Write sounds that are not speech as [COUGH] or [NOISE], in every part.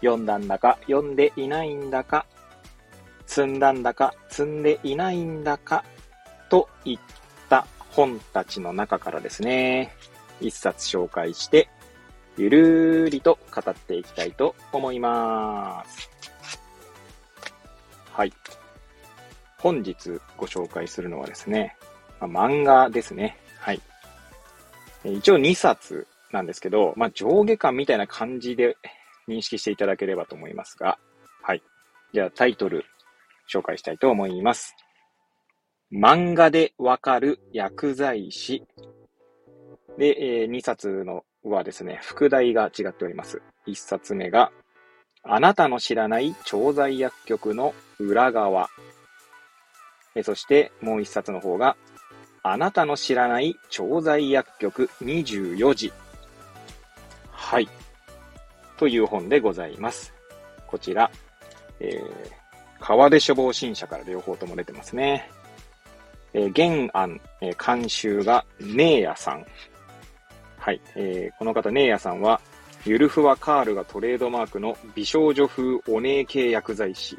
読んだんだか読んでいないんだか、積んだんだか積んでいないんだかといった本たちの中からですね、一冊紹介してゆるーりと語っていきたいと思います。はい。本日ご紹介するのはですね、まあ、漫画ですね。はい。一応2冊なんですけど、まあ、上下感みたいな感じで認識していただければと思いますが、はい。じゃあタイトル紹介したいと思います。漫画でわかる薬剤師。で、えー、2冊のはですね、副題が違っております。一冊目が、あなたの知らない調剤薬局の裏側。えそしてもう一冊の方が、あなたの知らない調剤薬局24時。はい。という本でございます。こちら、えー、川出処方新社から両方とも出てますね。えー、原案、えー、監修が、ネーヤさん。はい。えー、この方、ネーヤさんは、ゆるふわカールがトレードマークの美少女風お姉系薬剤師。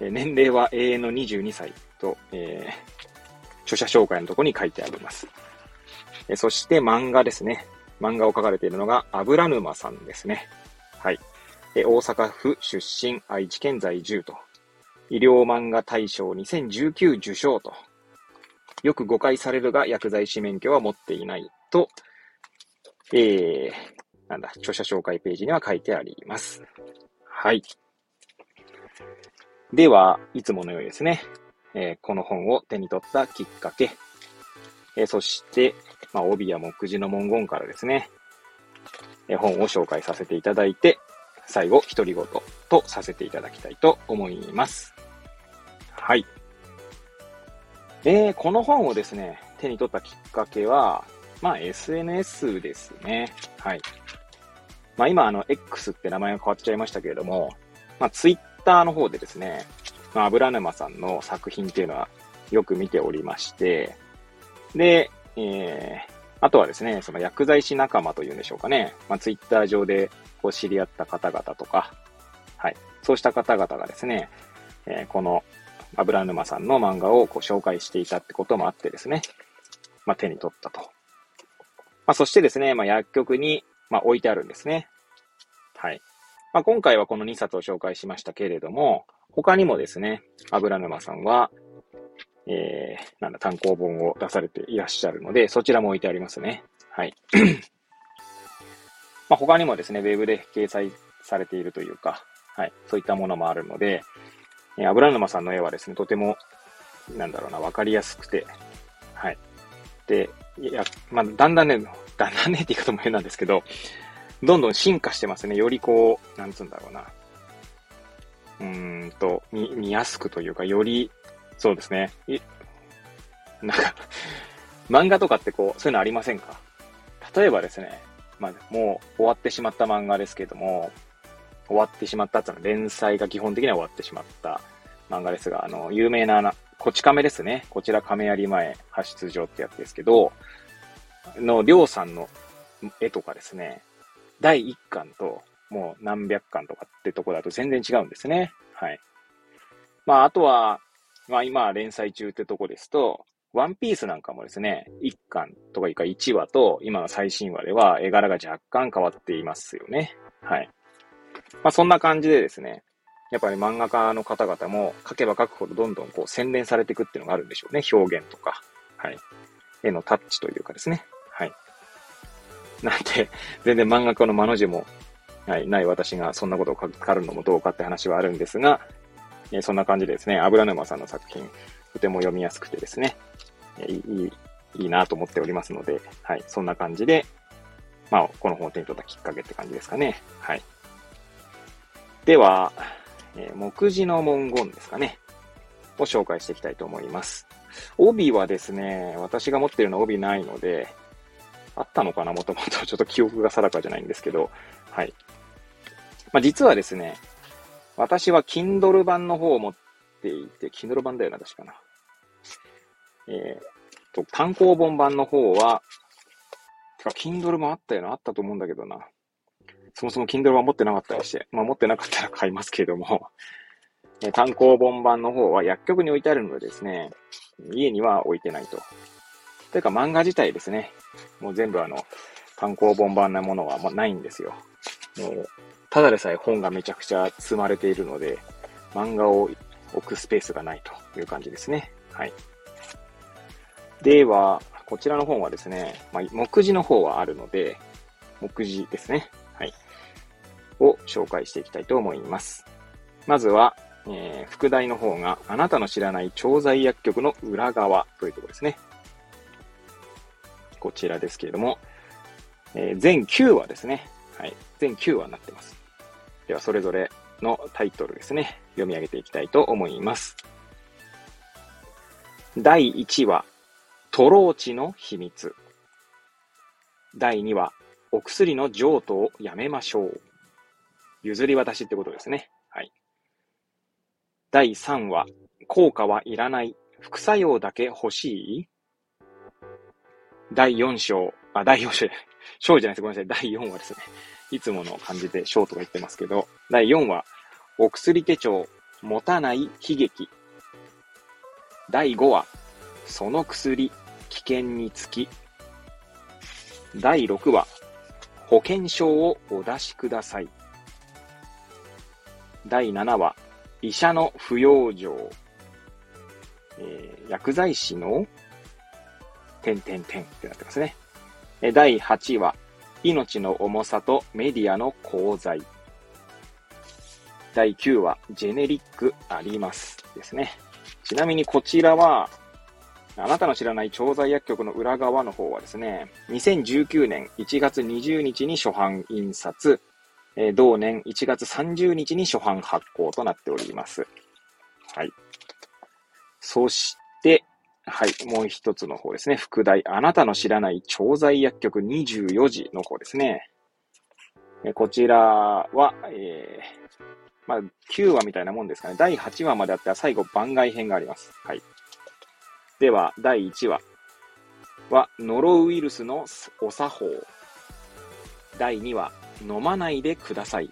えー、年齢は永遠の22歳と、えー、著者紹介のとこに書いてあります。えー、そして漫画ですね。漫画を描かれているのが油沼さんですね。はい。え、大阪府出身、愛知県在住と。医療漫画大賞2019受賞と。よく誤解されるが薬剤師免許は持っていないと、えー、なんだ、著者紹介ページには書いてあります。はい。では、いつものようにですね、えー、この本を手に取ったきっかけ、えー、そして、まあ、帯や目次の文言からですね、え、本を紹介させていただいて、最後、独り言とさせていただきたいと思います。はい。えー、この本をですね、手に取ったきっかけは、まあ SNS ですね。はい。まあ今あの X って名前が変わっちゃいましたけれども、まあ Twitter の方でですね、まあ油沼さんの作品っていうのはよく見ておりまして、で、えー、あとはですね、その薬剤師仲間というんでしょうかね。まあ、ツイッター上でこう知り合った方々とか、はい。そうした方々がですね、えー、この油沼さんの漫画をこう紹介していたってこともあってですね、まあ、手に取ったとまあ、そしてですね、まあ、薬局に、まあ、置いてあるんですね。はい。まあ、今回はこの2冊を紹介しましたけれども、他にもですね、油沼さんは、えー、なんだ、単行本を出されていらっしゃるので、そちらも置いてありますね。はい。[CLEARS THROAT] まあ、他にもですね、ウェブで掲載されているというか、はい、そういったものもあるので、えー、油沼さんの絵はですね、とても、なんだろうな、わかりやすくて、はい。で、いや、まあ、だんだんね、だんだんね [LAUGHS] って言い方も変なんですけど、どんどん進化してますね。よりこう、なんつうんだろうな。うーんと、見、見やすくというか、より、そうですね。いなんか漫画とかってこう、そういうのありませんか？例えばですね、まあ、もう終わってしまった漫画ですけども、終わってしまったっていうのは連載が基本的には終わってしまった漫画ですが、あの、有名なこち亀ですね。こちら亀有前発出場ってやつですけど、の、りょうさんの絵とかですね、第1巻ともう何百巻とかってとこだと全然違うんですね。はい。まあ、あとは、まあ今連載中ってとこですと、ワンピースなんかもですね、1巻とかいか1話と今の最新話では絵柄が若干変わっていますよね。はい。まあそんな感じでですね、やっぱり漫画家の方々も書けば書くほどどんどんこう洗練されていくっていうのがあるんでしょうね。表現とか。はい。絵のタッチというかですね。はい。なんて、全然漫画家の間の字も、はい、ない私がそんなことを書かるのもどうかって話はあるんですが、えそんな感じでですね、油沼さんの作品、とても読みやすくてですね、いい、いいなと思っておりますので、はい、そんな感じで、まあ、この本を手に取ったきっかけって感じですかね。はい。では、えー、目次の文言ですかね。を紹介していきたいと思います。帯はですね、私が持ってるの帯ないので、あったのかなもともと。[LAUGHS] ちょっと記憶が定かじゃないんですけど、はい。まあ、実はですね、私は Kindle 版の方を持っていて、Kindle 版だよな、確かな。えー、と、単行本版の方は、てか、Kindle もあったよな、あったと思うんだけどな。そもそも Kindle は持ってなかったりして、まあ持ってなかったら買いますけれども、え単行本版の方は薬局に置いてあるのでですね、家には置いてないと。というか漫画自体ですね、もう全部あの、単行本版なものはもうないんですよ。もう、ただでさえ本がめちゃくちゃ積まれているので、漫画を置くスペースがないという感じですね。はい。では、こちらの本はですね、まあ、目次の方はあるので、目次ですね。はい。を紹介していきたいと思います。まずは、えー、副題の方が、あなたの知らない調剤薬局の裏側というところですね。こちらですけれども、えー、全9話ですね。はい。全9話になってます。では、それぞれのタイトルですね。読み上げていきたいと思います。第1話、トローチの秘密。第2話、お薬の譲渡をやめましょう。譲り渡しってことですね。はい。第3話、効果はいらない。副作用だけ欲しい第4章、あ、第4章、[LAUGHS] 章じゃないです。ごめんなさい。第4話ですね。いつもの感じで章とか言ってますけど、第4話、お薬手帳、持たない悲劇。第5話、その薬、危険につき。第6話、保険証をお出しください。第7話、医者の不養生。えー、薬剤師の点点点ってなってますね。第8話、命の重さとメディアの功罪。第9話、ジェネリックあります。ですね。ちなみにこちらは、あなたの知らない調剤薬局の裏側の方はですね、2019年1月20日に初版印刷、え同年1月30日に初版発行となっております。はい。そして、はい、もう一つの方ですね。副題、あなたの知らない調剤薬局24時の方ですね。えこちらは、えー、まあ、9話みたいなもんですかね。第8話まであったら最後番外編があります。はい。では、第1話は、ノロウイルスのお作法。第2話、飲まないでください。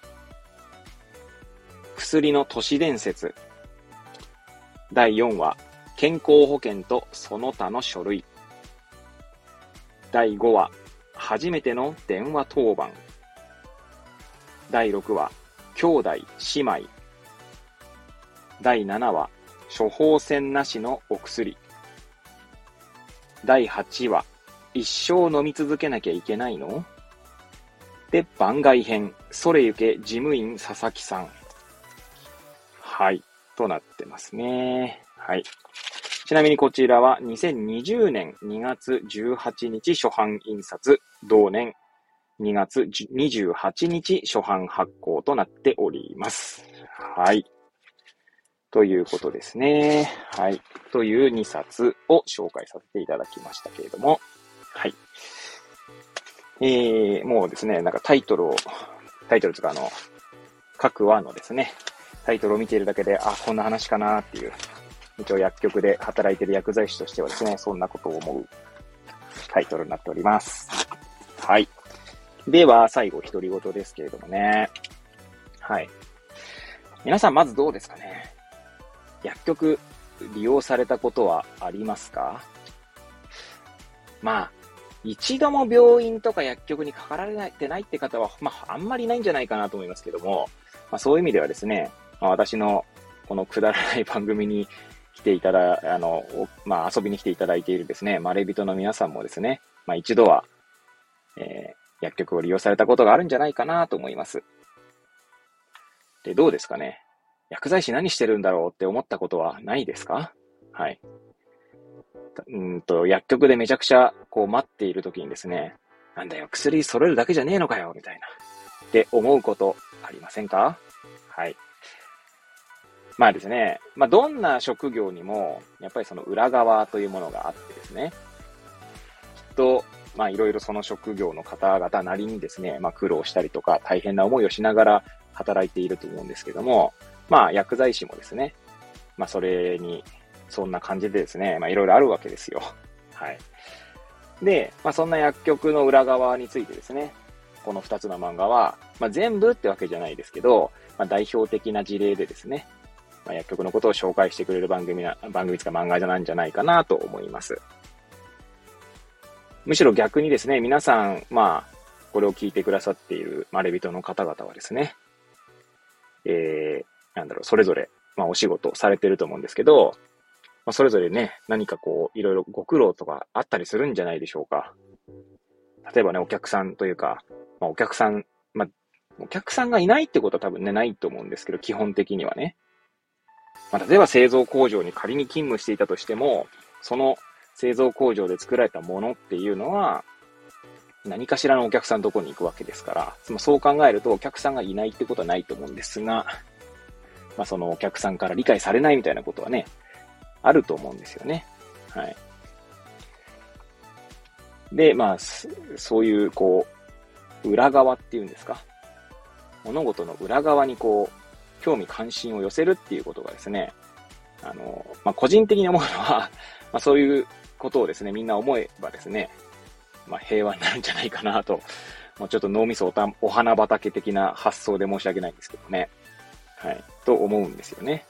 薬の都市伝説。第4話、健康保険とその他の書類。第5話、初めての電話当番。第6話、兄弟、姉妹。第7話、処方箋なしのお薬。第8話、一生飲み続けなきゃいけないの？で、番外編、それゆけ事務員佐々木さん。はい。となってますね。はい。ちなみにこちらは2020年2月18日初版印刷、同年2月28日初版発行となっております。はい。ということですね。はい。という2冊を紹介させていただきましたけれども。はい。えー、もうですね、なんかタイトルを、タイトルとかあの、各話のですね、タイトルを見ているだけで、あ、こんな話かなっていう、一応薬局で働いてる薬剤師としてはですね、そんなことを思うタイトルになっております。はい。では、最後、独り言ですけれどもね。はい。皆さん、まずどうですかね？薬局利用されたことはありますか？まあ、一度も病院とか薬局にかかられてないって方は、まあ、あんまりないんじゃないかなと思いますけども、まあ、そういう意味ではですね、まあ、私のこのくだらない番組に来ていただ、あの、まあ、遊びに来ていただいているですね、まれびとの皆さんもですね、まあ、一度は、えー、薬局を利用されたことがあるんじゃないかなと思います。で、どうですかね？薬剤師何してるんだろうって思ったことはないですか？はい。うんと、薬局でめちゃくちゃこう待っている時にですね、なんだよ、薬揃えるだけじゃねえのかよ、みたいな。って思うことありませんか？はい。まあですね、まあどんな職業にも、やっぱりその裏側というものがあってですね、きっと、まあいろいろその職業の方々なりにですね、まあ苦労したりとか大変な思いをしながら働いていると思うんですけども、まあ薬剤師もですね、まあそれに、そんな感じでですね、まあいろいろあるわけですよ。はい。で、まあそんな薬局の裏側についてですね、この2つの漫画は、まあ全部ってわけじゃないですけど、まあ代表的な事例でですね、まあ、薬局のことを紹介してくれる番組な、番組つか漫画じゃないんじゃないかなと思います。むしろ逆にですね、皆さん、まあ、これを聞いてくださっている、まあ、レビトの方々はですね、えー、なんだろう、それぞれ、まあ、お仕事されてると思うんですけど、まあ、それぞれね、何かこう、いろいろご苦労とかあったりするんじゃないでしょうか。例えばね、お客さんというか、まあ、お客さん、まあ、お客さんがいないってことは多分ね、ないと思うんですけど、基本的にはね。まあ、例えば製造工場に仮に勤務していたとしても、その製造工場で作られたものっていうのは、何かしらのお客さんのとこに行くわけですから、そう考えるとお客さんがいないってことはないと思うんですが、まあ、そのお客さんから理解されないみたいなことはね、あると思うんですよね。はい。で、まあ、そういう、こう、裏側っていうんですか？物事の裏側にこう、興味関心を寄せるっていうことがですね、あの、まあ、個人的に思うのは、[LAUGHS] まあ、そういうことをですね、みんな思えばですね、まあ、平和になるんじゃないかなと、もうちょっと脳みそおたお花畑的な発想で申し訳ないんですけどね。はい。と思うんですよね。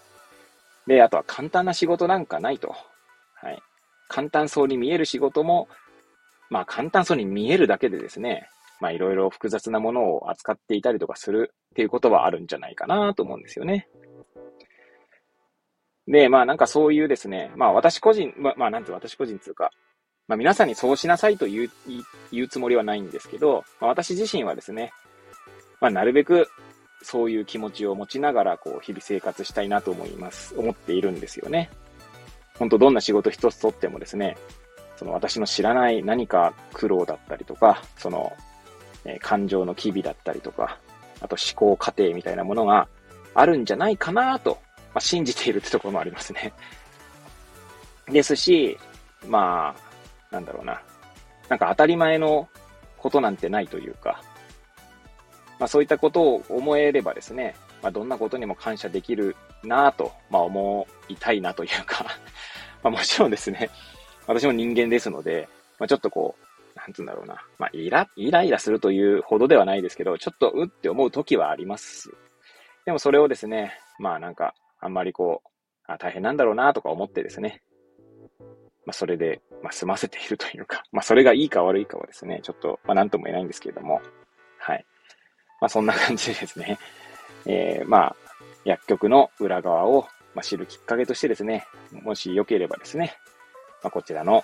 で、あとは簡単な仕事なんかないと。はい。簡単そうに見える仕事も、まあ簡単そうに見えるだけでですね、まあいろいろ複雑なものを扱っていたりとかするっていうことはあるんじゃないかなと思うんですよね。で、まあなんかそういうですね、まあ私個人、まあ、まあなんて私個人つうか、まあ皆さんにそうしなさいと言う、言うつもりはないんですけど、まあ、私自身はですね、まあなるべくそういう気持ちを持ちながら、こう日々生活したいなと思います、思っているんですよね。本当どんな仕事一つとってもですね、その私の知らない何か苦労だったりとか、その、え、感情の機微だったりとか、あと思考過程みたいなものがあるんじゃないかなとまあ、信じているってところもありますね。[LAUGHS] ですし、まあ、なんだろうな。なんか当たり前のことなんてないというか、まあそういったことを思えればですね、まあどんなことにも感謝できるなぁと、まあ思いたいなというか [LAUGHS] まあもちろんですね、私も人間ですので、まあちょっとこう、なんつうんだろうな。まあイラ、イライラするというほどではないですけど、ちょっとうって思う時はあります。でもそれをですね、まあなんか、あんまりこう、あ大変なんだろうなとか思ってですね、まあ、それで、まあ、済ませているというか、まあ、それがいいか悪いかはですね、ちょっと、まあ、なんとも言えないんですけれども、はい。まあ、そんな感じでですね、えー、まあ、薬局の裏側を、まあ、知るきっかけとしてですね、もしよければですね、まあ、こちらの、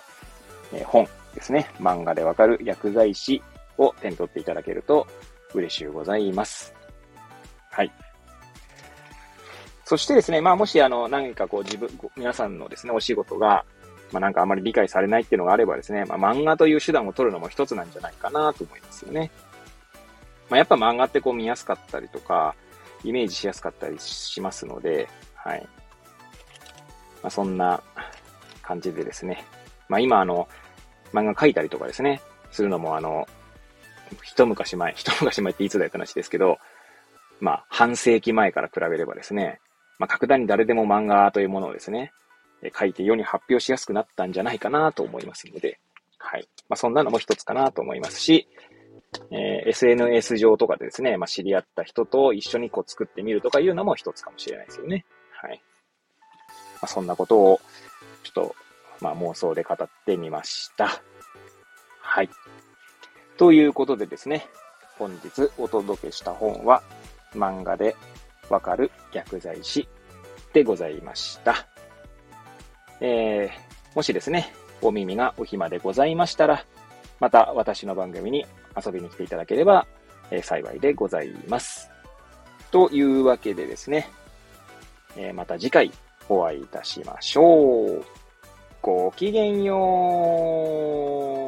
えー、本ですね、漫画でわかる薬剤師を手に取っていただけると嬉しゅうございます。はい。そしてですね、まあもしあの、何かこう自分、皆さんのですね、お仕事が、まあなんかあまり理解されないっていうのがあればですね、まあ漫画という手段を取るのも一つなんじゃないかなと思いますよね。まあやっぱ漫画ってこう見やすかったりとか、イメージしやすかったりしますので、はい。まあそんな感じでですね。まあ今あの、漫画描いたりとかですね、するのもあの、一昔前、[LAUGHS] 一昔前っていつだよった話ですけど、まあ半世紀前から比べればですね、まあ、格段に誰でも漫画というものをですね、書いて世に発表しやすくなったんじゃないかなと思いますので、はい。まあ、そんなのも一つかなと思いますし、えー、SNS 上とかでですね、まあ、知り合った人と一緒にこう作ってみるとかいうのも一つかもしれないですよね。はい。まあ、そんなことを、ちょっと、まあ、妄想で語ってみました。はい。ということでですね、本日お届けした本は、漫画でわかる薬剤師でございました。えー、もしですね、お耳がお暇でございましたら、また私の番組に遊びに来ていただければ、えー、幸いでございます。というわけでですね、えー、また次回お会いいたしましょう。ごきげんよう。